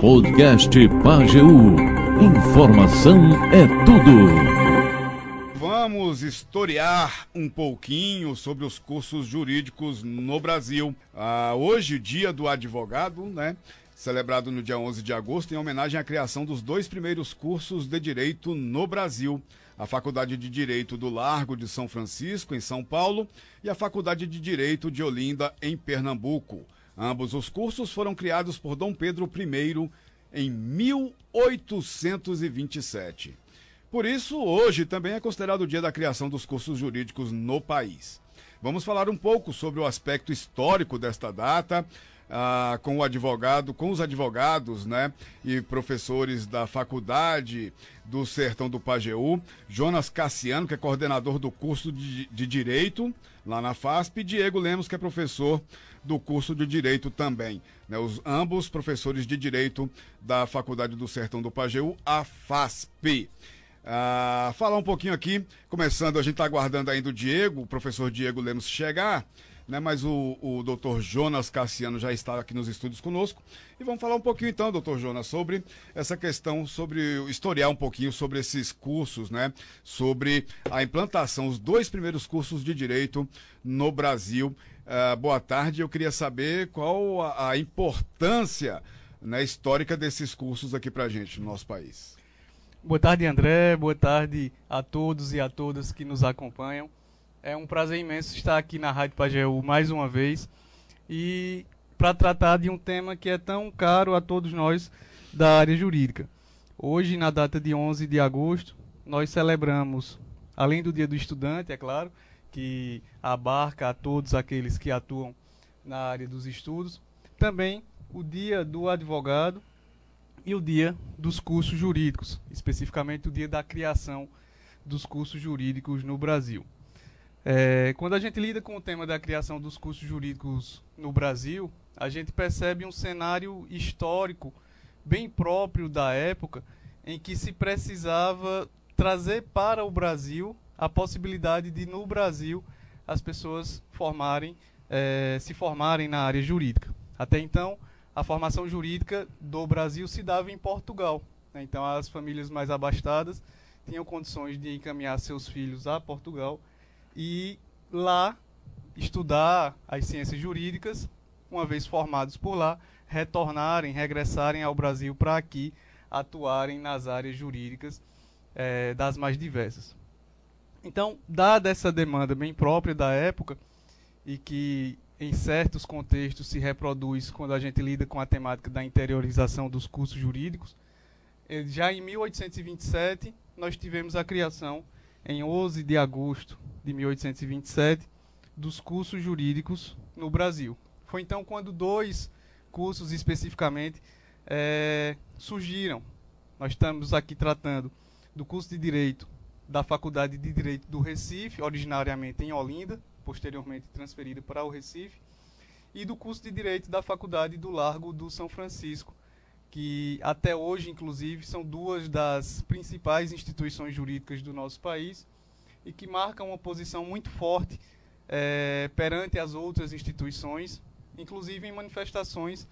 Podcast Pageu. Informação é tudo. Vamos historiar um pouquinho sobre os cursos jurídicos no Brasil. Ah, hoje, dia do advogado, né? Celebrado no dia 11 de agosto, em homenagem à criação dos dois primeiros cursos de direito no Brasil a Faculdade de Direito do Largo de São Francisco, em São Paulo, e a Faculdade de Direito de Olinda, em Pernambuco. Ambos os cursos foram criados por Dom Pedro I em 1827. Por isso, hoje também é considerado o dia da criação dos cursos jurídicos no país. Vamos falar um pouco sobre o aspecto histórico desta data, ah, com o advogado, com os advogados, né, e professores da faculdade do Sertão do Pajeú, Jonas Cassiano, que é coordenador do curso de, de Direito lá na FASP, e Diego Lemos, que é professor do curso de Direito também. Né, os ambos professores de Direito da Faculdade do Sertão do Pajeú, a FASP. Ah, falar um pouquinho aqui, começando, a gente está aguardando ainda o Diego, o professor Diego Lemos chegar né? Mas o, o doutor Jonas Cassiano já está aqui nos estúdios conosco. E vamos falar um pouquinho então, doutor Jonas, sobre essa questão, sobre historiar um pouquinho sobre esses cursos, né? Sobre a implantação, os dois primeiros cursos de direito no Brasil. Uh, boa tarde, eu queria saber qual a, a importância né, histórica desses cursos aqui para a gente no nosso país. Boa tarde, André. Boa tarde a todos e a todas que nos acompanham. É um prazer imenso estar aqui na Rádio Pageu mais uma vez e para tratar de um tema que é tão caro a todos nós da área jurídica. Hoje, na data de 11 de agosto, nós celebramos, além do Dia do Estudante, é claro, que abarca a todos aqueles que atuam na área dos estudos, também o Dia do Advogado e o Dia dos Cursos Jurídicos, especificamente o Dia da criação dos cursos jurídicos no Brasil. É, quando a gente lida com o tema da criação dos cursos jurídicos no Brasil, a gente percebe um cenário histórico bem próprio da época em que se precisava trazer para o Brasil a possibilidade de no Brasil as pessoas formarem é, se formarem na área jurídica. Até então, a formação jurídica do Brasil se dava em Portugal. Né? Então, as famílias mais abastadas tinham condições de encaminhar seus filhos a Portugal e lá estudar as ciências jurídicas, uma vez formados por lá, retornarem, regressarem ao Brasil para aqui atuarem nas áreas jurídicas é, das mais diversas. Então, dada essa demanda bem própria da época e que em certos contextos se reproduz quando a gente lida com a temática da interiorização dos cursos jurídicos, eh, já em 1827 nós tivemos a criação em 11 de agosto de 1827 dos cursos jurídicos no Brasil. Foi então quando dois cursos especificamente é, surgiram. Nós estamos aqui tratando do curso de Direito da Faculdade de Direito do Recife, originariamente em Olinda, posteriormente transferida para o Recife, e do curso de Direito da Faculdade do Largo do São Francisco, que até hoje, inclusive, são duas das principais instituições jurídicas do nosso país e que marcam uma posição muito forte é, perante as outras instituições, inclusive em manifestações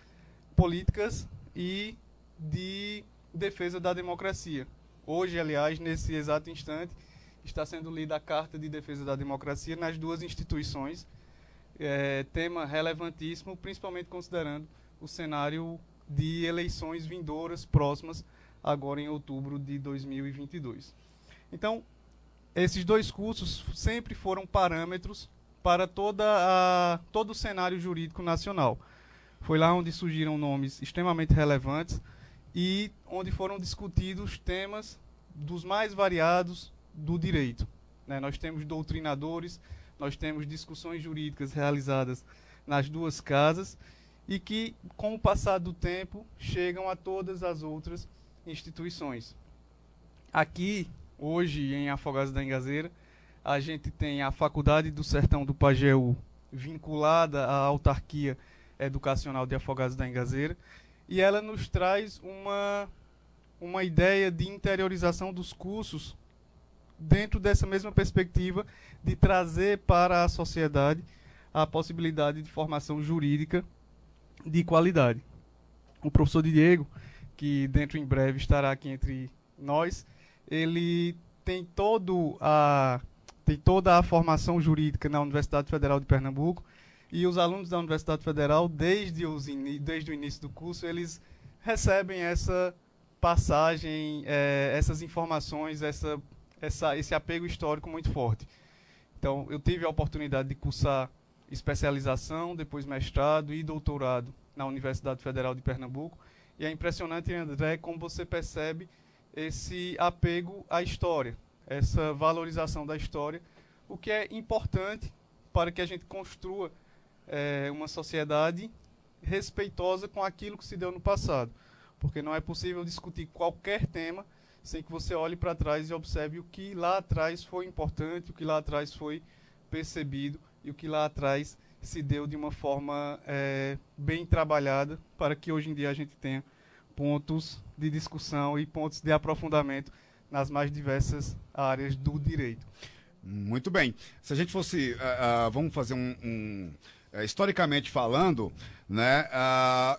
políticas e de defesa da democracia. Hoje, aliás, nesse exato instante, está sendo lida a Carta de Defesa da Democracia nas duas instituições, é, tema relevantíssimo, principalmente considerando o cenário de eleições vindouras próximas, agora em outubro de 2022. Então, esses dois cursos sempre foram parâmetros para toda a, todo o cenário jurídico nacional. Foi lá onde surgiram nomes extremamente relevantes e onde foram discutidos temas dos mais variados do direito. Né? Nós temos doutrinadores, nós temos discussões jurídicas realizadas nas duas casas e que, com o passar do tempo, chegam a todas as outras instituições. Aqui, hoje, em Afogados da Engazeira, a gente tem a Faculdade do Sertão do Pajeú, vinculada à autarquia educacional de Afogados da Engazeira, e ela nos traz uma, uma ideia de interiorização dos cursos dentro dessa mesma perspectiva de trazer para a sociedade a possibilidade de formação jurídica de qualidade. o professor Diego, que dentro em breve estará aqui entre nós, ele tem todo a tem toda a formação jurídica na Universidade Federal de Pernambuco e os alunos da Universidade Federal desde os desde o início do curso eles recebem essa passagem, é, essas informações, essa, essa, esse apego histórico muito forte. Então, eu tive a oportunidade de cursar especialização, depois mestrado e doutorado na Universidade Federal de Pernambuco. E é impressionante, André, como você percebe esse apego à história, essa valorização da história, o que é importante para que a gente construa é, uma sociedade respeitosa com aquilo que se deu no passado. Porque não é possível discutir qualquer tema sem que você olhe para trás e observe o que lá atrás foi importante, o que lá atrás foi percebido e o que lá atrás se deu de uma forma é, bem trabalhada para que hoje em dia a gente tenha pontos de discussão e pontos de aprofundamento nas mais diversas áreas do direito. Muito bem. Se a gente fosse, uh, uh, vamos fazer um, um uh, historicamente falando, né,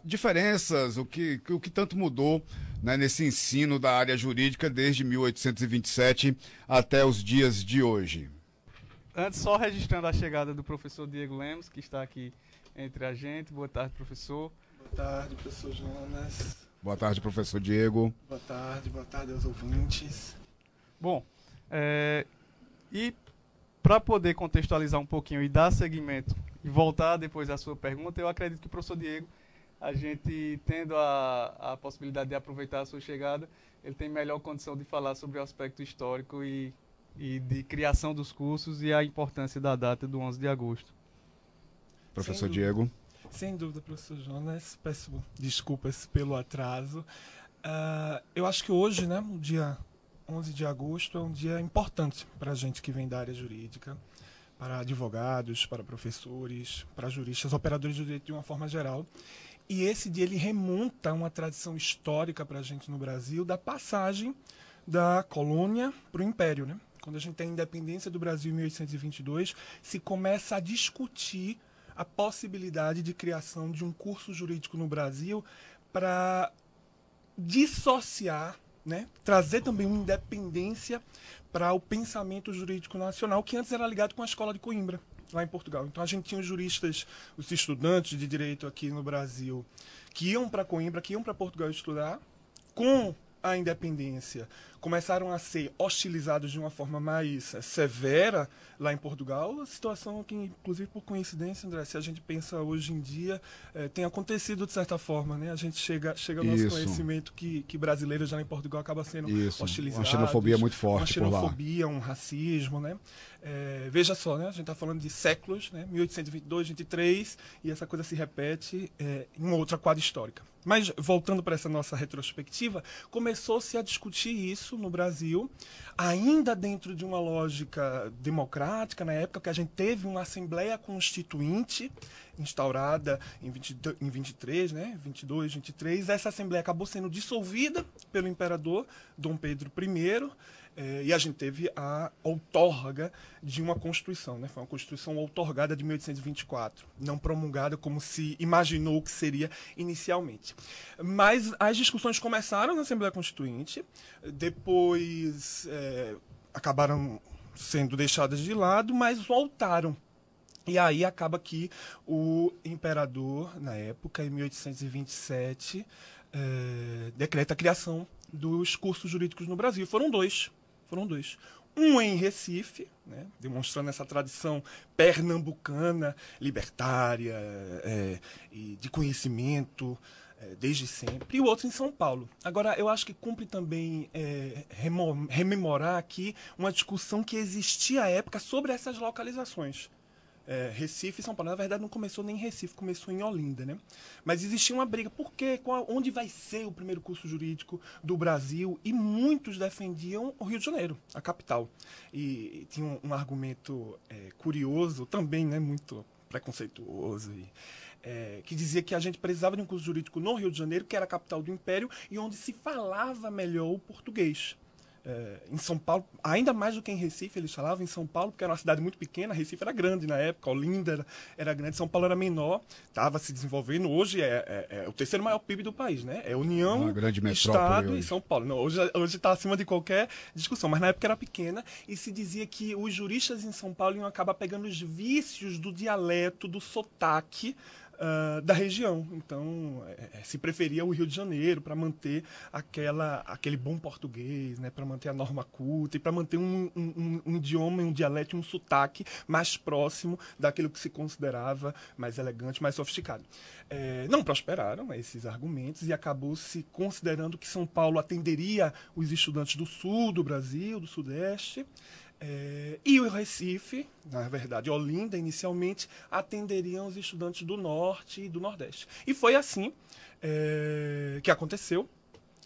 diferenças, o que, o que tanto mudou né, nesse ensino da área jurídica desde 1827 até os dias de hoje. Antes, só registrando a chegada do professor Diego Lemos, que está aqui entre a gente. Boa tarde, professor. Boa tarde, professor Jonas. Boa tarde, professor Diego. Boa tarde, boa tarde aos ouvintes. Bom, é, e para poder contextualizar um pouquinho e dar seguimento e voltar depois à sua pergunta, eu acredito que o professor Diego, a gente tendo a, a possibilidade de aproveitar a sua chegada, ele tem melhor condição de falar sobre o aspecto histórico e e de criação dos cursos e a importância da data do 11 de agosto. Professor sem Diego. Sem dúvida, professor Jonas. Peço desculpas pelo atraso. Uh, eu acho que hoje, né, o dia 11 de agosto, é um dia importante para a gente que vem da área jurídica, para advogados, para professores, para juristas, operadores de direito de uma forma geral. E esse dia ele remonta a uma tradição histórica para a gente no Brasil da passagem da colônia para o império, né? Quando a gente tem a independência do Brasil em 1822, se começa a discutir a possibilidade de criação de um curso jurídico no Brasil para dissociar, né, trazer também uma independência para o pensamento jurídico nacional, que antes era ligado com a escola de Coimbra, lá em Portugal. Então a gente tinha os juristas, os estudantes de direito aqui no Brasil, que iam para Coimbra, que iam para Portugal estudar, com a independência começaram a ser hostilizados de uma forma mais severa lá em Portugal, situação que, inclusive por coincidência, André, se a gente pensa hoje em dia, é, tem acontecido de certa forma, né? A gente chega, chega ao nosso conhecimento que, que brasileiros já em Portugal acaba sendo Isso. hostilizados. Uma xenofobia muito forte Uma xenofobia, um racismo, né? É, veja só, né? A gente está falando de séculos, né? 1822, 23, e essa coisa se repete em uma outra quadra histórica. Mas, voltando para essa nossa retrospectiva, começou-se a discutir isso no Brasil, ainda dentro de uma lógica democrática, na época que a gente teve uma Assembleia Constituinte instaurada em, 20, em 23, né, 22, 23. Essa Assembleia acabou sendo dissolvida pelo imperador Dom Pedro I. É, e a gente teve a outorga de uma Constituição, né? Foi uma Constituição outorgada de 1824, não promulgada como se imaginou que seria inicialmente. Mas as discussões começaram na Assembleia Constituinte, depois é, acabaram sendo deixadas de lado, mas voltaram e aí acaba que o imperador, na época, em 1827, é, decreta a criação dos cursos jurídicos no Brasil. Foram dois. Foram dois. Um em Recife, né, demonstrando essa tradição pernambucana, libertária, é, e de conhecimento é, desde sempre, e o outro em São Paulo. Agora, eu acho que cumpre também é, rememorar aqui uma discussão que existia à época sobre essas localizações é, Recife e São Paulo. Na verdade, não começou nem em Recife, começou em Olinda, né? Mas existia uma briga. Por quê? Qual, onde vai ser o primeiro curso jurídico do Brasil? E muitos defendiam o Rio de Janeiro, a capital. E, e tinha um, um argumento é, curioso, também né, muito preconceituoso, e, é, que dizia que a gente precisava de um curso jurídico no Rio de Janeiro, que era a capital do Império, e onde se falava melhor o português. É, em São Paulo, ainda mais do que em Recife, eles falavam em São Paulo, porque era uma cidade muito pequena, Recife era grande na época, Olinda era, era grande, São Paulo era menor, estava se desenvolvendo. Hoje é, é, é, o terceiro maior PIB do país, né? É União, Estado hoje. e São Paulo. Não, hoje está acima de qualquer discussão, mas na época era pequena e se dizia que os juristas em São Paulo iam acabar pegando os vícios do dialeto, do sotaque uh, da região. Então, é, é, se preferia o Rio de Janeiro para manter aquela, aquele bom português, né, para manter a norma culta e para manter um, um, um, idioma, um dialeto, um sotaque mais próximo daquilo que se considerava mais elegante, mais sofisticado. É, não prosperaram esses argumentos e acabou se considerando que São Paulo atenderia os estudantes do sul do Brasil, do sudeste, é, e o Recife, na verdade, Olinda, inicialmente, atenderiam os estudantes do Norte e do Nordeste. E foi assim é, que aconteceu.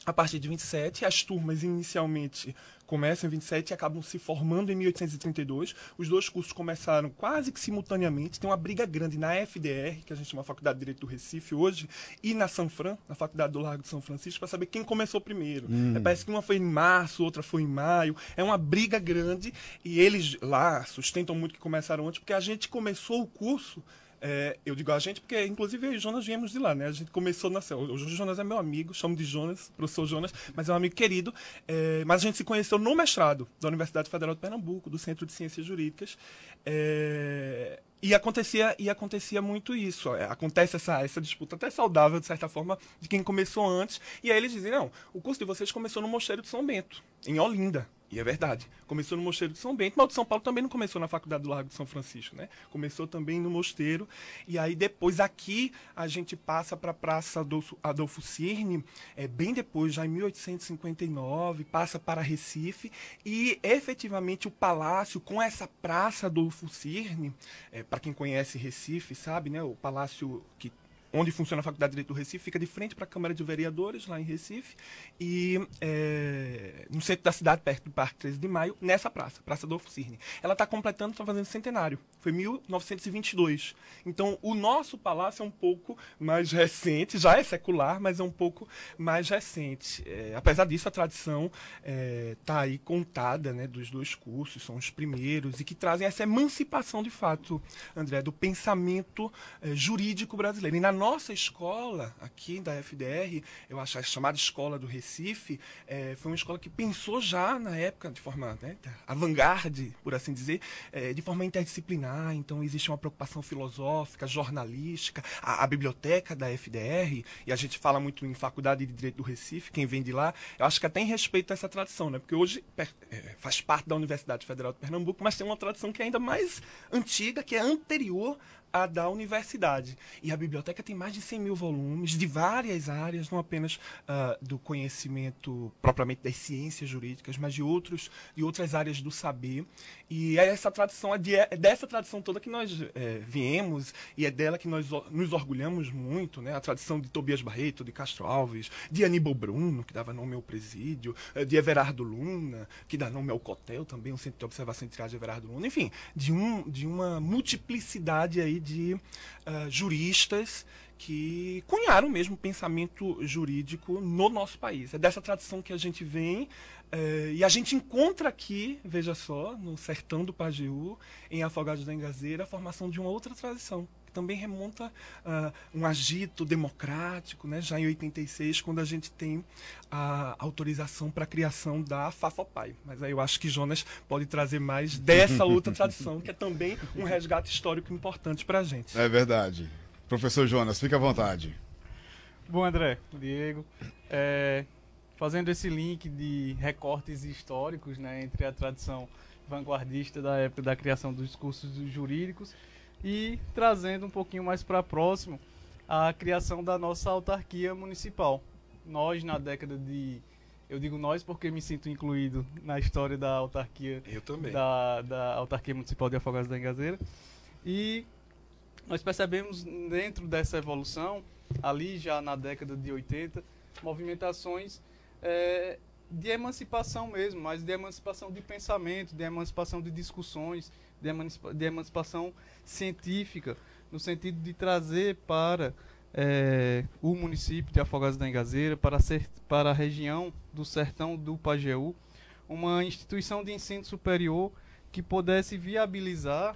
A partir de 27, as turmas inicialmente começam em 27 e acabam se formando em 1832. Os dois cursos começaram quase que simultaneamente. Tem uma briga grande na FDR, que a gente chama Faculdade de Direito do Recife hoje, e na Sanfran, na Faculdade do Largo de São Francisco, para saber quem começou primeiro. Hum. É, parece que uma foi em março, outra foi em maio. É uma briga grande e eles lá sustentam muito que começaram antes, porque a gente começou o curso é, eu digo a gente porque, inclusive, eu e Jonas viemos de lá, né? A gente começou na O Jonas é meu amigo, chamo de Jonas, professor Jonas, mas é um amigo querido. É, mas a gente se conheceu no mestrado da Universidade Federal de Pernambuco, do Centro de Ciências Jurídicas. É, e acontecia, e acontecia muito isso. É, acontece essa, essa disputa até saudável, de certa forma, de quem começou antes. E aí eles dizem, não, o curso de vocês começou no Mosteiro de São Bento, em Olinda. E é verdade. Começou no Mosteiro de São Bento, mas o de São Paulo também não começou na Faculdade do Largo de São Francisco, né? Começou também no Mosteiro. E aí depois aqui a gente passa para a Praça Adolfo, Adolfo Cirne, é, bem depois, já em 1859, passa para Recife. E efetivamente o palácio, com essa Praça Adolfo Cirne, é, para quem conhece Recife, sabe, né? O palácio que onde funciona a Faculdade de Direito do Recife, fica de frente para a Câmara de Vereadores, lá em Recife, e é, no centro da cidade, perto do Parque 13 de Maio, nessa praça, Praça Adolfo Cirne. Ela está completando, está fazendo centenário. Foi 1922. Então, o nosso palácio é um pouco mais recente, já é secular, mas é um pouco mais recente. É, apesar disso, a tradição está é, tá aí contada né, dos dois cursos, são os primeiros, e que trazem essa emancipação, de fato, André, do pensamento é, jurídico brasileiro. E na nossa escola, aqui da FDR, eu acho a chamada Escola do Recife, é, foi uma escola que pensou já na época, de forma né, avant-garde, por assim dizer, é, de forma interdisciplinar. Então, existe uma preocupação filosófica, jornalística, a, a, biblioteca da FDR, e a gente fala muito em Faculdade de Direito do Recife, quem vem de lá, eu acho que até em respeito a essa tradição, né? porque hoje é, faz parte da Universidade Federal de Pernambuco, mas tem uma tradição que é ainda mais antiga, que é anterior a da universidade. E a biblioteca tem mais de 100 mil volumes de várias áreas, não apenas uh, do conhecimento propriamente das ciências jurídicas, mas de, outros, de outras áreas do saber. E é essa tradição, é, é dessa tradição toda que nós é, viemos e é dela que nós nos orgulhamos muito, né? A tradição de Tobias Barreto, de Castro Alves, de Aníbal Bruno, que dava nome ao presídio, eh, de Everardo Luna, que dá nome ao Cotel também, um centro de observação e triagem de Everardo Luna. Enfim, de, um, de uma multiplicidade aí de uh, juristas que cunharam mesmo o pensamento jurídico no nosso país. É dessa tradição que a gente vem uh, e a gente encontra aqui, veja só, no sertão do Pajeú, em Afogados da Engazeira, a formação de uma outra tradição, que também remonta uh, um agito democrático, né, já em 86, quando a gente tem a autorização para a criação da FAFOPAI. Mas aí eu acho que Jonas pode trazer mais dessa outra tradição, que é também um resgate histórico importante para a gente. É verdade. Professor Jonas, fique à vontade. Bom, André, Diego, é, fazendo esse link de recortes históricos né, entre a tradição vanguardista da época da criação dos cursos jurídicos e trazendo um pouquinho mais para próximo a criação da nossa autarquia municipal. Nós, na década de. Eu digo nós porque me sinto incluído na história da autarquia. Eu também. Da, da autarquia municipal de Afogados da Engazeira. E nós percebemos dentro dessa evolução, ali já na década de 80, movimentações é, de emancipação mesmo, mas de emancipação de pensamento, de emancipação de discussões, de, de emancipação científica, no sentido de trazer para é, o município de Afogados da Engazeira, para, para a região do sertão do Pajeú, uma instituição de ensino superior que pudesse viabilizar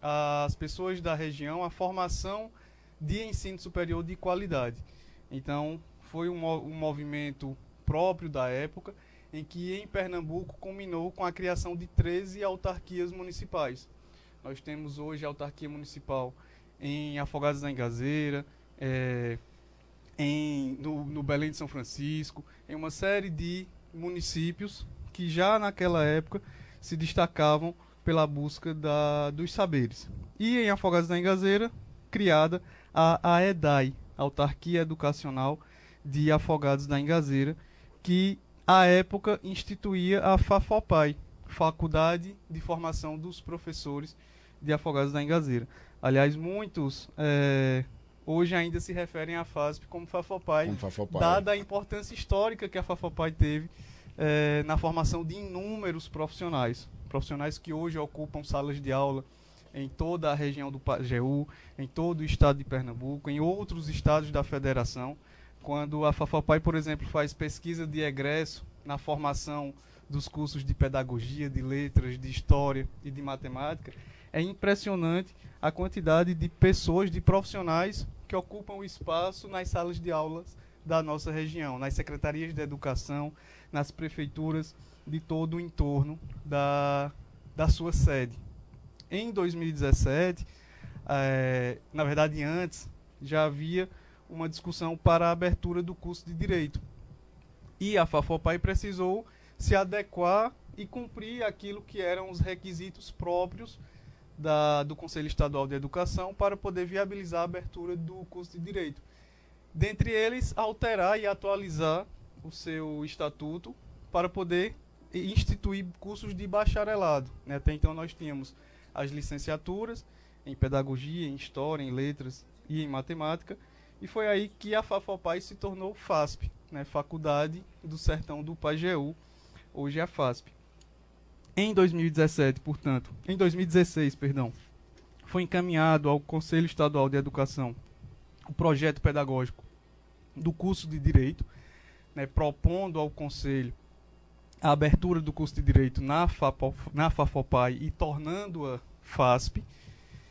às pessoas da região a formação de ensino superior de qualidade. Então, foi um, um movimento próprio da época, em que em Pernambuco culminou com a criação de 13 autarquias municipais. Nós temos hoje a autarquia municipal em Afogados da Engazeira, é, em, no, no Belém de São Francisco, em uma série de municípios que já naquela época se destacavam pela busca da, dos saberes. E em Afogados da Engazeira, criada a AEDAI, Autarquia Educacional de Afogados da Engazeira, que à época instituía a FAFOPAI, Faculdade de Formação dos Professores de Afogados da Engazeira. Aliás, muitos é, hoje ainda se referem à FASP como FAFOPAI, como FAFOPAI, dada a importância histórica que a FAFOPAI teve é, na formação de inúmeros profissionais. Profissionais que hoje ocupam salas de aula em toda a região do Pajeú, em todo o estado de Pernambuco, em outros estados da federação. Quando a FAFOPAI, por exemplo, faz pesquisa de egresso na formação dos cursos de pedagogia, de letras, de história e de matemática, é impressionante a quantidade de pessoas, de profissionais que ocupam o espaço nas salas de aulas da nossa região, nas secretarias de educação, nas prefeituras de todo o entorno da, da sua sede. Em 2017, é, na verdade antes, já havia uma discussão para a abertura do curso de Direito. E a FAFOPAI precisou se adequar e cumprir aquilo que eram os requisitos próprios da, do Conselho Estadual de Educação para poder viabilizar a abertura do curso de Direito. Dentre eles, alterar e atualizar o seu estatuto para poder instituir cursos de bacharelado. Né? Até então nós tínhamos as licenciaturas em Pedagogia, em História, em Letras e em Matemática, e foi aí que a FAFOPAI se tornou FASP, né? Faculdade do Sertão do Pajeú, hoje é a FASP. Em 2017, portanto, em 2016, perdão, foi encaminhado ao Conselho Estadual de Educação o projeto pedagógico do curso de Direito, né, propondo ao Conselho a abertura do curso de Direito na, FAPO, na FAFOPAI e tornando-a FASP.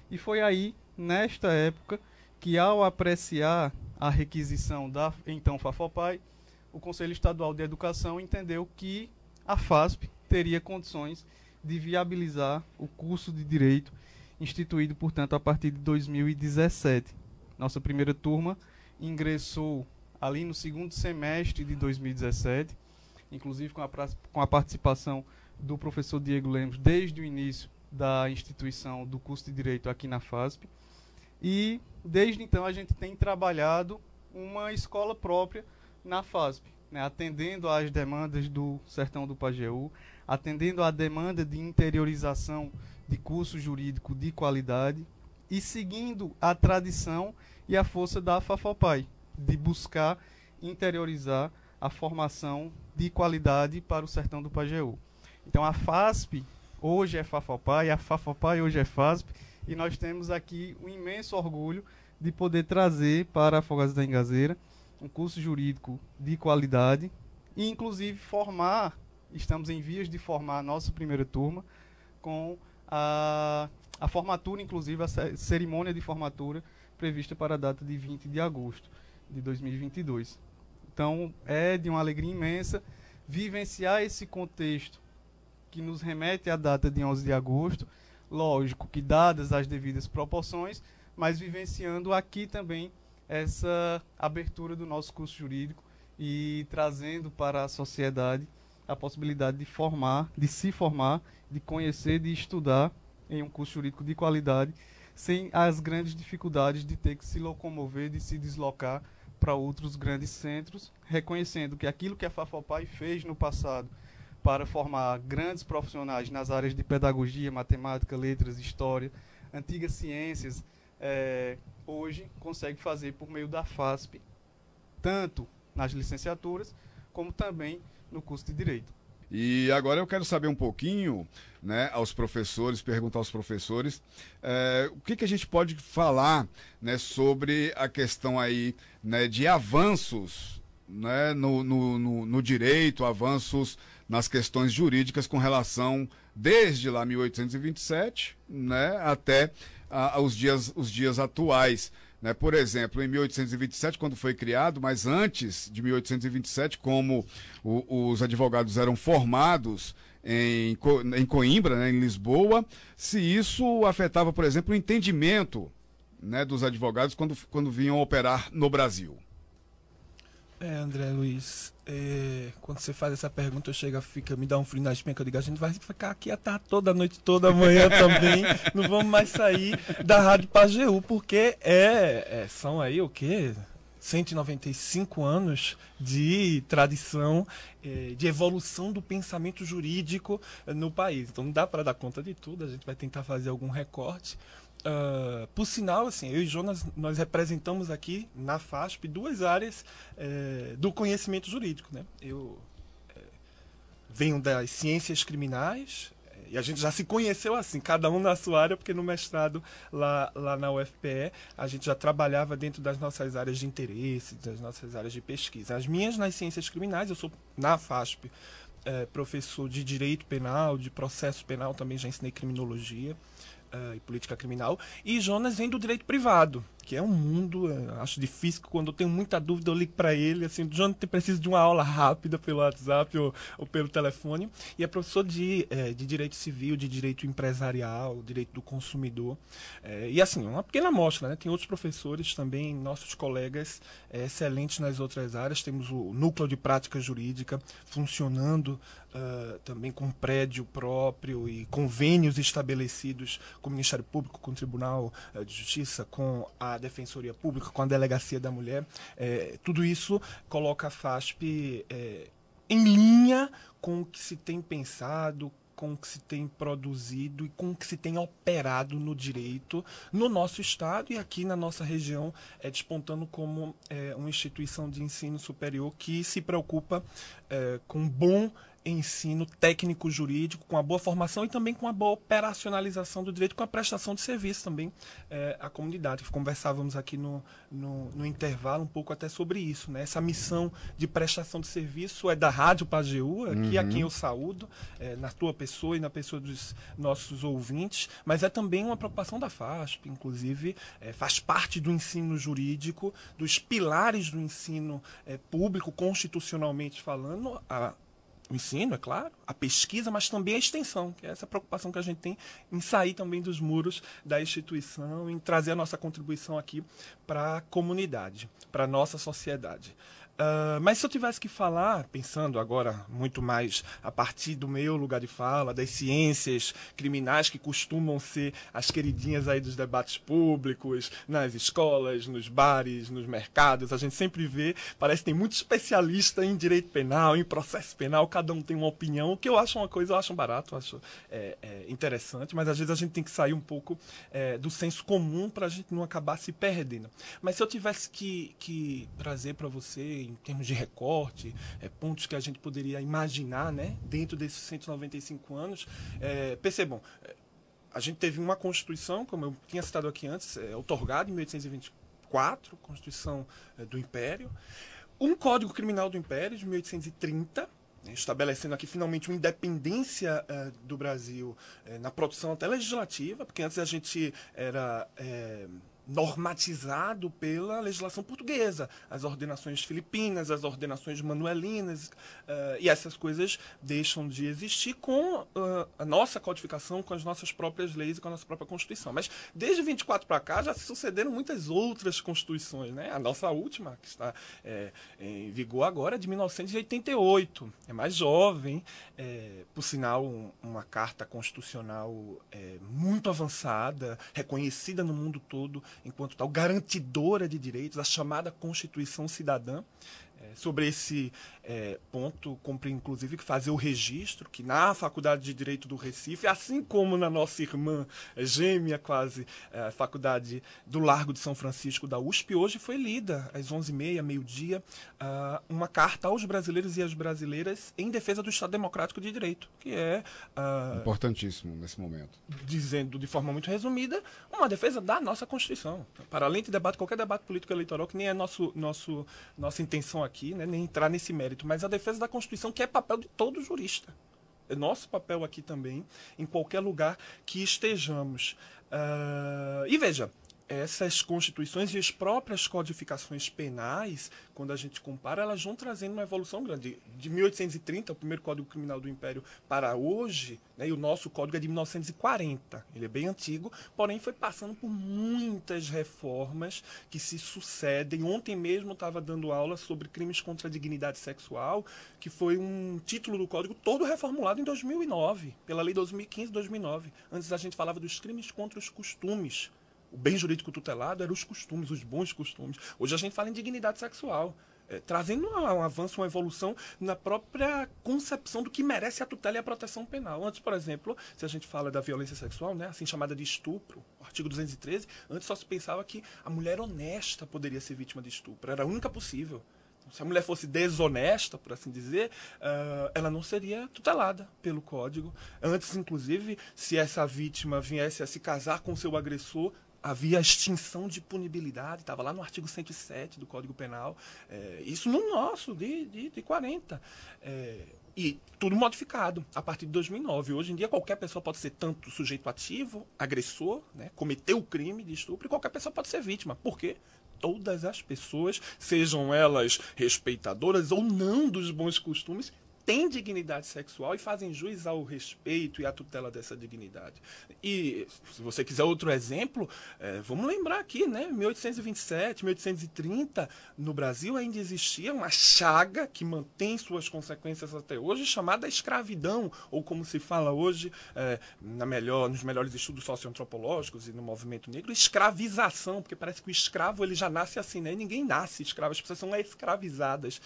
E foi aí, nesta época, que ao apreciar a requisição da então FAFOPAI, o Conselho Estadual de Educação entendeu que a FASP teria condições de viabilizar o curso de Direito instituído, portanto, a partir de 2017. Nossa primeira turma ingressou ali no segundo semestre de 2017, inclusive com a, com a participação do professor Diego Lemos desde o início da instituição do curso de Direito aqui na FASP. E desde então a gente tem trabalhado uma escola própria na FASP, né, atendendo às demandas do Sertão do Pajeú, atendendo à demanda de interiorização de curso jurídico de qualidade e seguindo a tradição e a força da FAFOPAI, de buscar interiorizar a formação de qualidade para o sertão do Pajeú. Então a FASP hoje é FAFOPAI, a FAFOPAI hoje é FASP, e nós temos aqui um imenso orgulho de poder trazer para a Afogados da Engazeira um curso jurídico de qualidade e inclusive formar estamos em vias de formar a nossa primeira turma com a, a formatura, inclusive a cerimônia de formatura prevista para a data de 20 de agosto de 2022. Então, é de uma alegria imensa vivenciar esse contexto que nos remete à data de 11 de agosto, lógico que dadas as devidas proporções, mas vivenciando aqui também essa abertura do nosso curso jurídico e trazendo para a sociedade a possibilidade de formar, de se formar, de conhecer, de estudar em um curso jurídico de qualidade, sem as grandes dificuldades de ter que se locomover, de se deslocar para outros grandes centros, reconhecendo que aquilo que a FAFOPAI fez no passado para formar grandes profissionais nas áreas de pedagogia, matemática, letras, história, antigas ciências, é, hoje consegue fazer por meio da FASP, tanto nas licenciaturas, como também no curso de Direito. E agora eu quero saber um pouquinho, né, aos professores, perguntar aos professores, é, o que, que a gente pode falar, né, sobre a questão aí, né, de avanços né, no, no, no, no direito, avanços nas questões jurídicas com relação, desde lá 1827 né, até a, os, dias, os dias atuais. Né? Por exemplo, em 1827, quando foi criado, mas antes de 1827, como o, os advogados eram formados em, em Coimbra, né, em Lisboa, se isso afetava, por exemplo, o entendimento né, dos advogados quando, quando vinham operar no Brasil. É, André Luiz, é, quando você faz essa pergunta, eu chego, fica, me dá um frio na espinha, que eu digo, a gente vai ficar aqui a tarde toda, noite toda, amanhã também, não vamos mais sair da Rádio Pajeú, porque é, é, são aí o quê? 195 anos de tradição, é, de evolução do pensamento jurídico no país. Então não dá para dar conta de tudo, a gente vai tentar fazer algum recorte. Uh, por sinal, assim, eu e Jonas, nós representamos aqui na FASP duas áreas é, do conhecimento jurídico. Né? Eu é, venho das ciências criminais, é, e a gente já se conheceu assim, cada um na sua área, porque no mestrado lá, lá na UFPE a gente já trabalhava dentro das nossas áreas de interesse, das nossas áreas de pesquisa. As minhas nas ciências criminais, eu sou na FASP é, professor de direito penal, de processo penal, também já ensinei criminologia uh, e política criminal. E Jonas vem do direito privado que é um mundo, é, acho difícil, quando eu tenho muita dúvida eu ligo para ele, assim, Jonathan precisa de uma aula rápida pelo WhatsApp ou, ou pelo telefone, e é professor de, é, de Direito Civil, de Direito Empresarial, Direito do Consumidor, é, e assim, uma pequena amostra, né? tem outros professores também, nossos colegas é, excelentes nas outras áreas, temos o Núcleo de Prática Jurídica funcionando uh, também com prédio próprio e convênios estabelecidos com o Ministério Público, com o Tribunal uh, de Justiça, com a a Defensoria Pública, com a Delegacia da Mulher, é, tudo isso coloca a FASP é, em linha com o que se tem pensado, com o que se tem produzido e com o que se tem operado no direito no nosso estado e aqui na nossa região, é, despontando como é, uma instituição de ensino superior que se preocupa é, com bom ensino técnico jurídico, com a boa formação e também com a boa operacionalização do direito, com a prestação de serviço também é, à comunidade. Conversávamos aqui no, no, no, intervalo um pouco até sobre isso. Né? Essa missão de prestação de serviço é da Rádio Pajeú, aqui uhum. a quem eu saúdo, é, na tua pessoa e na pessoa dos nossos ouvintes, mas é também uma preocupação da FASP, inclusive é, faz parte do ensino jurídico, dos pilares do ensino é, público, constitucionalmente falando, a, o ensino, é claro, a pesquisa, mas também a extensão, que é essa preocupação que a gente tem em sair também dos muros da instituição, em trazer a nossa contribuição aqui para a comunidade, para a nossa sociedade. Uh, mas se eu tivesse que falar, pensando agora muito mais a partir do meu lugar de fala, das ciências criminais que costumam ser as queridinhas aí dos debates públicos, nas escolas, nos bares, nos mercados, a gente sempre vê, parece que tem muito especialista em direito penal, em processo penal, cada um tem uma opinião, o que eu acho uma coisa, eu acho barato, eu acho é, é, interessante, mas às vezes a gente tem que sair um pouco é, do senso comum para a gente não acabar se perdendo. Mas se eu tivesse que, que trazer para você em termos de recorte, é, pontos que a gente poderia imaginar né, dentro desses 195 anos. É, percebam, é, a gente teve uma Constituição, como eu tinha citado aqui antes, é, otorgada em 1824, Constituição do Império, um Código Criminal do Império de 1830, né, estabelecendo aqui finalmente uma independência do Brasil na produção até legislativa, porque antes a gente era normatizado pela legislação portuguesa, as ordenações filipinas, as ordenações manuelinas, uh, e essas coisas deixam de existir com uh, a nossa codificação, com as nossas próprias leis e com a nossa própria Constituição. Mas desde 24 para cá já se sucederam muitas outras constituições. Né? A nossa última, que está é, em vigor agora, é de 1988. É mais jovem, é, por sinal, um, uma carta constitucional é, muito avançada, reconhecida no mundo todo enquanto tal, garantidora de direitos, a chamada Constituição Cidadã. É, sobre esse é, ponto, cumpre inclusive que fazer o registro, que na Faculdade de Direito do Recife, assim como na nossa irmã gêmea quase, é, Faculdade do Largo de São Francisco da USP, hoje foi lida às 11h30, meio-dia, uh, uma carta aos brasileiros e às brasileiras em defesa do Estado Democrático de Direito, que é... Uh, Importantíssimo nesse momento. Dizendo de forma muito resumida, uma defesa da nossa Constituição. Para além de debate, qualquer debate político eleitoral, que nem é nosso, nosso, nossa intenção aqui, aqui, né, nem entrar nesse mérito, mas a defesa da Constituição, que é papel de todo jurista. É nosso papel aqui também, em qualquer lugar que estejamos. Uh, e veja, essas constituições e as próprias codificações penais, quando a gente compara, elas vão trazendo uma evolução grande. De 1830, o primeiro Código Criminal do Império, para hoje, né, e o nosso código é de 1940. Ele é bem antigo, porém foi passando por muitas reformas que se sucedem. Ontem mesmo estava dando aula sobre crimes contra a dignidade sexual, que foi um título do código todo reformulado em 2009, pela Lei 2015-2009. Antes a gente falava dos crimes contra os costumes o bem jurídico tutelado eram os costumes, os bons costumes. Hoje a gente fala em dignidade sexual. É, trazendo um, avanço, uma evolução na própria concepção do que merece a tutela e a proteção penal. Antes, por exemplo, se a gente fala da violência sexual, né, assim chamada de estupro, artigo 213, antes só se pensava que a mulher honesta poderia ser vítima de estupro, era a única possível. Se a mulher fosse desonesta, por assim dizer, uh, ela não seria tutelada pelo código. Antes, inclusive, se essa vítima viesse a se casar com seu agressor, havia extinção de punibilidade, estava lá no artigo 107 do Código Penal, é, isso no nosso, de, de, de 40. É, e tudo modificado a partir de 2009. Hoje em dia, qualquer pessoa pode ser tanto sujeito ativo, agressor, né, cometeu o crime de estupro, e qualquer pessoa pode ser vítima. Por quê? Todas as pessoas, sejam elas respeitadoras ou não dos bons costumes, têm dignidade sexual e fazem juiz ao respeito e à tutela dessa dignidade. E, se você quiser outro exemplo, é, vamos lembrar aqui, né? 1827, 1830, no Brasil ainda existia uma chaga que mantém suas consequências até hoje, chamada escravidão, ou como se fala hoje, é, na melhor, nos melhores estudos socioantropológicos e no movimento negro, escravização, porque parece que o escravo ele já nasce assim, né? Ninguém nasce escravo, as pessoas são escravizadas.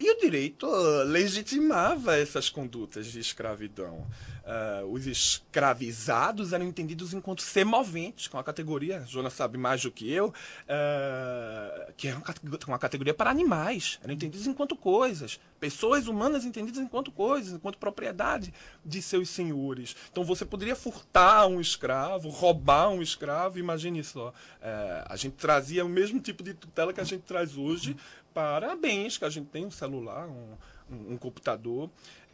E o direito legitimava essas condutas de escravidão. Uh, os escravizados eram entendidos enquanto semoventes, com a categoria, Jonas sabe mais do que eu, uh, que uma, uma categoria para animais, eram entendidos enquanto coisas, pessoas humanas entendidas enquanto coisas, enquanto propriedade de seus senhores. Então você poderia furtar um escravo, roubar um escravo, imagine só. Uh, a gente trazia o mesmo tipo de tutela que a gente traz hoje para bens, que a gente tem um celular, um, um, um computador.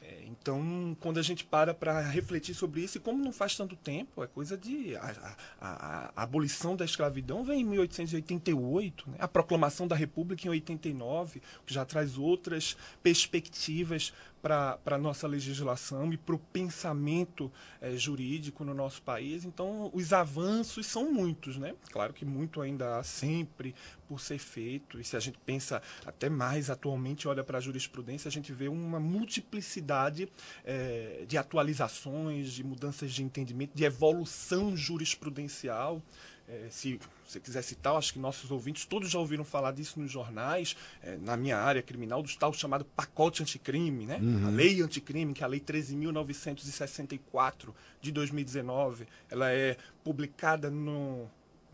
É, então, quando a gente para para refletir sobre isso, e como não faz tanto tempo, é coisa de. A, a, a abolição da escravidão vem em 1888, né? a proclamação da República em 89, que já traz outras perspectivas para a nossa legislação e para o pensamento é, jurídico no nosso país. Então, os avanços são muitos, né? Claro que muito ainda há sempre por ser feito, e se a gente pensa até mais atualmente, olha para a jurisprudência, a gente vê uma multiplicidade é, de atualizações, de mudanças de entendimento, de evolução jurisprudencial. É, se você quiser citar, acho que nossos ouvintes todos já ouviram falar disso nos jornais, é, na minha área criminal, do tal chamado pacote anticrime, né? Uhum. A lei anticrime, que é a lei 13.964 de 2019, ela é publicada no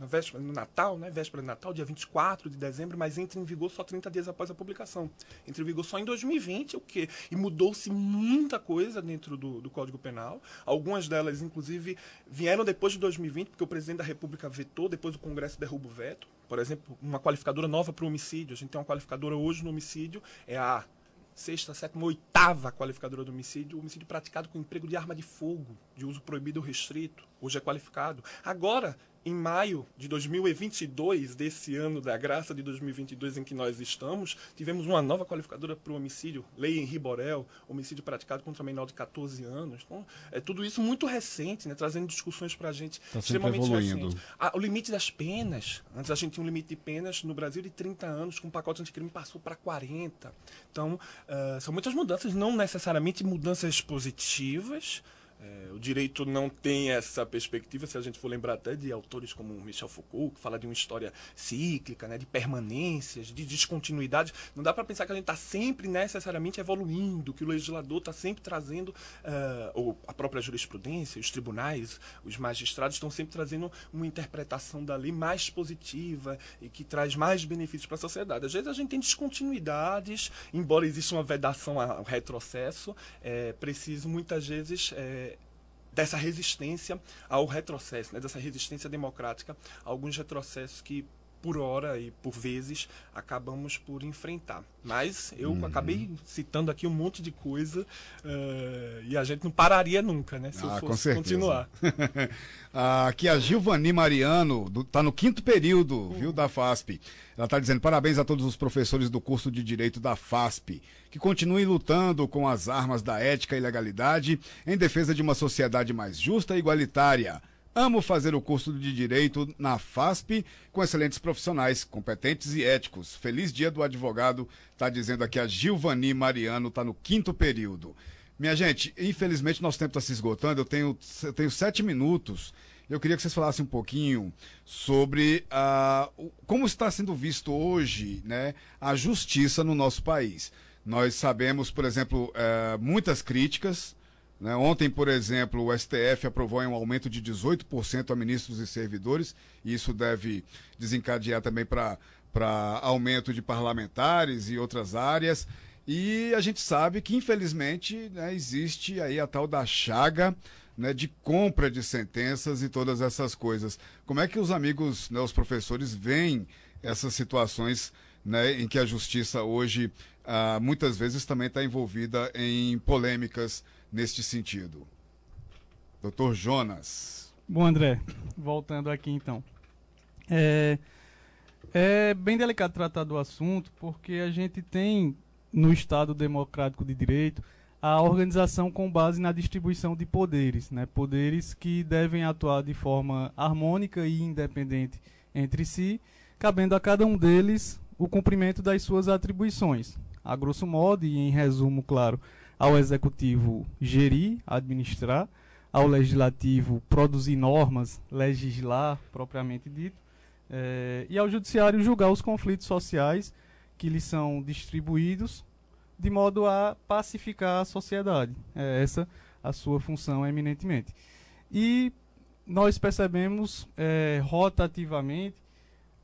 véspera, no Natal, né, véspera de Natal, dia 24 de dezembro, mas entra em vigor só 30 dias após a publicação. Entra em vigor só em 2020, o quê? E mudou-se muita coisa dentro do, do Código Penal. Algumas delas, inclusive, vieram depois de 2020, porque o presidente da República vetou, depois o Congresso derruba o veto. Por exemplo, uma qualificadora nova para o homicídio. A gente tem uma qualificadora hoje no homicídio, é a sexta, sétima, oitava qualificadora do homicídio, homicídio praticado com emprego de arma de fogo, de uso proibido ou restrito, hoje é qualificado. Agora, em maio de 2022, desse ano da graça de 2022 em que nós estamos, tivemos uma nova qualificadora para o homicídio, lei Henri Borel, homicídio praticado contra menor de 14 anos. Então, é tudo isso muito recente, né, trazendo discussões para a gente tá extremamente recentes. o limite das penas, antes a gente tinha um limite de penas no Brasil de 30 anos, com o pacote anticrime passou para 40. Então, uh, são muitas mudanças, não necessariamente mudanças positivas, é, o direito não tem essa perspectiva, se a gente for lembrar até de autores como Michel Foucault, que fala de uma história cíclica, né, de permanências, de descontinuidade. Não dá para pensar que a gente está sempre necessariamente evoluindo, que o legislador está sempre trazendo, uh, ou a própria jurisprudência, os tribunais, os magistrados estão sempre trazendo uma interpretação da lei mais positiva e que traz mais benefícios para a sociedade. Às vezes a gente tem descontinuidades, embora exista uma vedação ao retrocesso, é preciso muitas vezes. É, dessa resistência ao retrocesso, né, dessa resistência democrática a alguns retrocessos que por hora e por vezes acabamos por enfrentar. Mas eu uhum. acabei citando aqui um monte de coisa uh, e a gente não pararia nunca, né? Se ah, eu fosse continuar. aqui a Gilvani Mariano, está no quinto período, uhum. viu, da FASP. Ela está dizendo parabéns a todos os professores do curso de Direito da FASP, que continuem lutando com as armas da ética e legalidade em defesa de uma sociedade mais justa e igualitária Amo fazer o curso de Direito na FASP com excelentes profissionais, competentes e éticos. Feliz dia do advogado, está dizendo aqui a Gilvani Mariano, está no quinto período. Minha gente, infelizmente nosso tempo está se esgotando, eu tenho, eu tenho sete minutos. Eu queria que vocês falassem um pouquinho sobre uh, como está sendo visto hoje né, a justiça no nosso país. Nós sabemos, por exemplo, uh, muitas críticas né? Ontem, por exemplo, o STF aprovou um aumento de 18% a ministros e servidores, e isso deve desencadear também para aumento de parlamentares e outras áreas. E a gente sabe que, infelizmente, né, existe aí a tal da chaga né, de compra de sentenças e todas essas coisas. Como é que os amigos, né, os professores, veem essas situações né, em que a justiça hoje ah, muitas vezes também está envolvida em polêmicas neste sentido. Doutor Jonas. Bom, André, voltando aqui então. É, é bem delicado tratar do assunto porque a gente tem no Estado Democrático de Direito a organização com base na distribuição de poderes, né? poderes que devem atuar de forma harmônica e independente entre si, cabendo a cada um deles o cumprimento das suas atribuições. A grosso modo e em resumo, claro, ao executivo gerir, administrar, ao legislativo produzir normas, legislar propriamente dito, é, e ao judiciário julgar os conflitos sociais que lhes são distribuídos de modo a pacificar a sociedade. É essa a sua função eminentemente. E nós percebemos é, rotativamente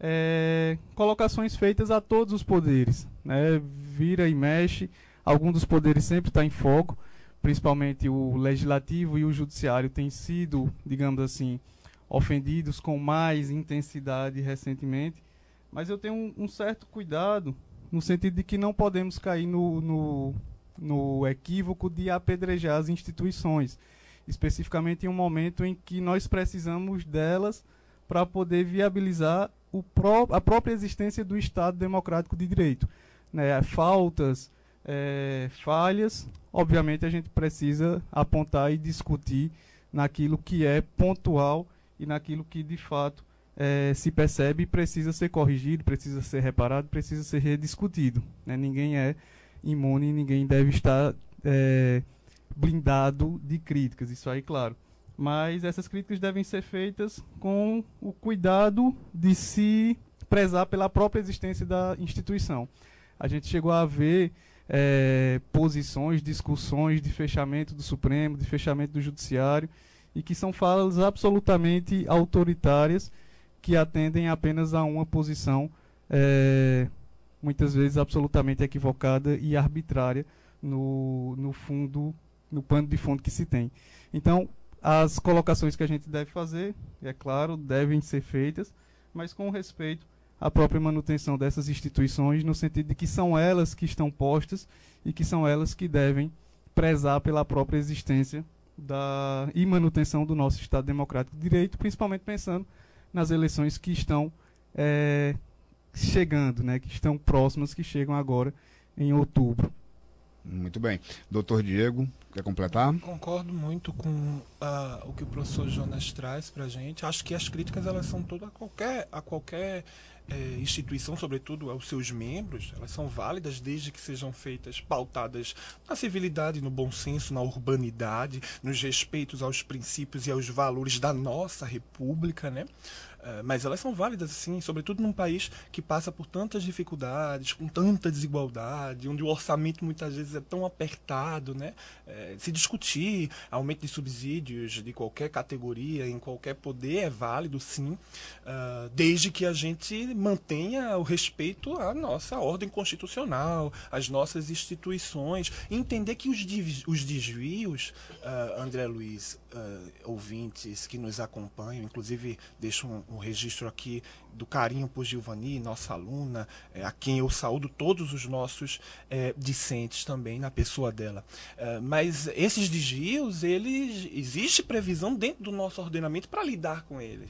é, colocações feitas a todos os poderes. Né? Vira e mexe Algum dos poderes sempre está em foco, principalmente o legislativo e o judiciário têm sido, digamos assim, ofendidos com mais intensidade recentemente. Mas eu tenho um, um certo cuidado no sentido de que não podemos cair no, no, no equívoco de apedrejar as instituições, especificamente em um momento em que nós precisamos delas para poder viabilizar o pró a própria existência do Estado Democrático de Direito. Né? Faltas, é, falhas, obviamente a gente precisa apontar e discutir naquilo que é pontual e naquilo que de fato é, se percebe e precisa ser corrigido, precisa ser reparado, precisa ser rediscutido. Né? Ninguém é imune, ninguém deve estar é, blindado de críticas, isso aí, claro. Mas essas críticas devem ser feitas com o cuidado de se prezar pela própria existência da instituição. A gente chegou a ver é, posições, discussões de fechamento do Supremo, de fechamento do Judiciário, e que são falas absolutamente autoritárias que atendem apenas a uma posição, é, muitas vezes absolutamente equivocada e arbitrária no, no fundo, no pano de fundo que se tem. Então, as colocações que a gente deve fazer, é claro, devem ser feitas, mas com respeito a própria manutenção dessas instituições, no sentido de que são elas que estão postas e que são elas que devem prezar pela própria existência da, e manutenção do nosso Estado Democrático de Direito, principalmente pensando nas eleições que estão é, chegando, né, que estão próximas, que chegam agora em outubro. Muito bem. Doutor Diego, quer completar? Concordo muito com uh, o que o professor Jonas traz para a gente. Acho que as críticas elas são todas a qualquer, a qualquer é, instituição, sobretudo aos seus membros, elas são válidas desde que sejam feitas pautadas na civilidade, no bom senso, na urbanidade, nos respeitos aos princípios e aos valores da nossa república, né? Eh, mas elas são válidas, sim, sobretudo num país que passa por tantas dificuldades, com tanta desigualdade, onde o orçamento muitas vezes é tão apertado, né? É, se discutir aumento de subsídios de qualquer categoria, em qualquer poder, é válido, sim, uh, desde que a gente mantenha o respeito à nossa ordem constitucional, às nossas instituições, entender que os, os desvios, André Luiz, uh, ouvintes que nos acompanham, inclusive deixo um um registro aqui do carinho por Gilvani, nossa aluna, é, a quem eu saúdo todos os nossos é, discentes também na pessoa dela. Mas esses desvios, eles existe previsão dentro do nosso ordenamento para lidar com eles.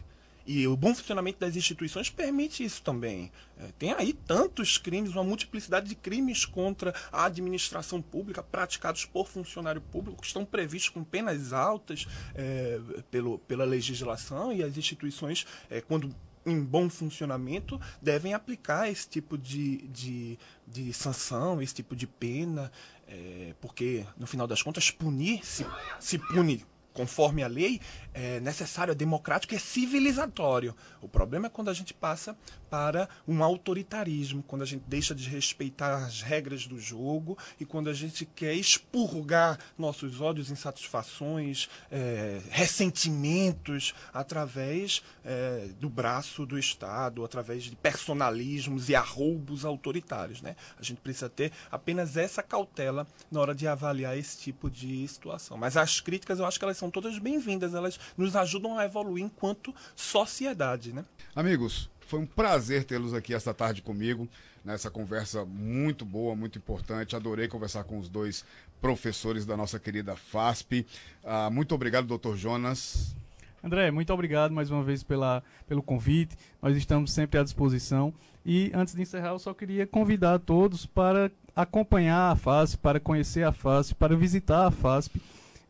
E o bom funcionamento das instituições permite isso também. É, tem aí tantos crimes, uma multiplicidade de crimes contra a administração pública praticados por funcionário público, que estão previstos com penas altas é, pelo, pela legislação e as instituições, é, quando em bom funcionamento, devem aplicar esse tipo de, de, de sanção, esse tipo de pena, é, porque, no final das contas, punir se, se pune conforme a lei, é necessário, é democrático é civilizatório. O problema é quando a gente passa para um autoritarismo, quando a gente deixa de respeitar as regras do jogo e quando a gente quer expurgar nossos ódios, insatisfações, é, ressentimentos através é, do braço do Estado, através de personalismos e arroubos autoritários. Né? A gente precisa ter apenas essa cautela na hora de avaliar esse tipo de situação. Mas as críticas, eu acho que elas são todas bem-vindas, elas nos ajudam a evoluir enquanto sociedade. Né? Amigos, foi um prazer tê-los aqui esta tarde comigo, nessa conversa muito boa, muito importante. Adorei conversar com os dois professores da nossa querida FASP. Ah, muito obrigado, doutor Jonas. André, muito obrigado mais uma vez pela, pelo convite. Nós estamos sempre à disposição. E antes de encerrar, eu só queria convidar a todos para acompanhar a FASP, para conhecer a FASP, para visitar a FASP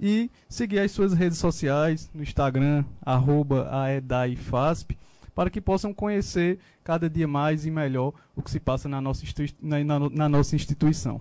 e seguir as suas redes sociais no Instagram, arroba aedaifasp, para que possam conhecer cada dia mais e melhor o que se passa na nossa, na, na, na nossa instituição.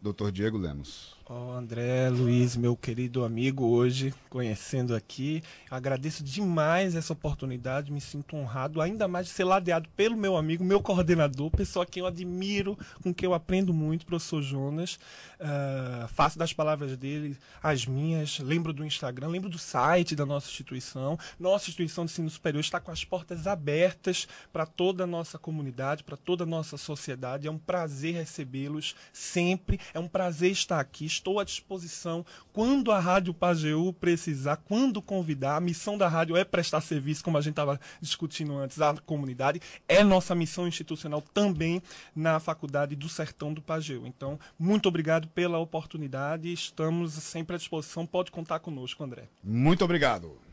Doutor Diego Lemos. Oh, André, Luiz, meu querido amigo, hoje conhecendo aqui. Agradeço demais essa oportunidade, me sinto honrado, ainda mais de ser ladeado pelo meu amigo, meu coordenador, pessoa que eu admiro, com quem eu aprendo muito, professor Jonas. Uh, faço das palavras dele as minhas, lembro do Instagram, lembro do site da nossa instituição. Nossa instituição de ensino superior está com as portas abertas para toda a nossa comunidade, para toda a nossa sociedade. É um prazer recebê-los sempre, é um prazer estar aqui estou à disposição quando a Rádio Pajeú precisar, quando convidar. A missão da rádio é prestar serviço, como a gente estava discutindo antes, à comunidade. É nossa missão institucional também na Faculdade do Sertão do Pajeú. Então, muito obrigado pela oportunidade. Estamos sempre à disposição. Pode contar conosco, André. Muito obrigado.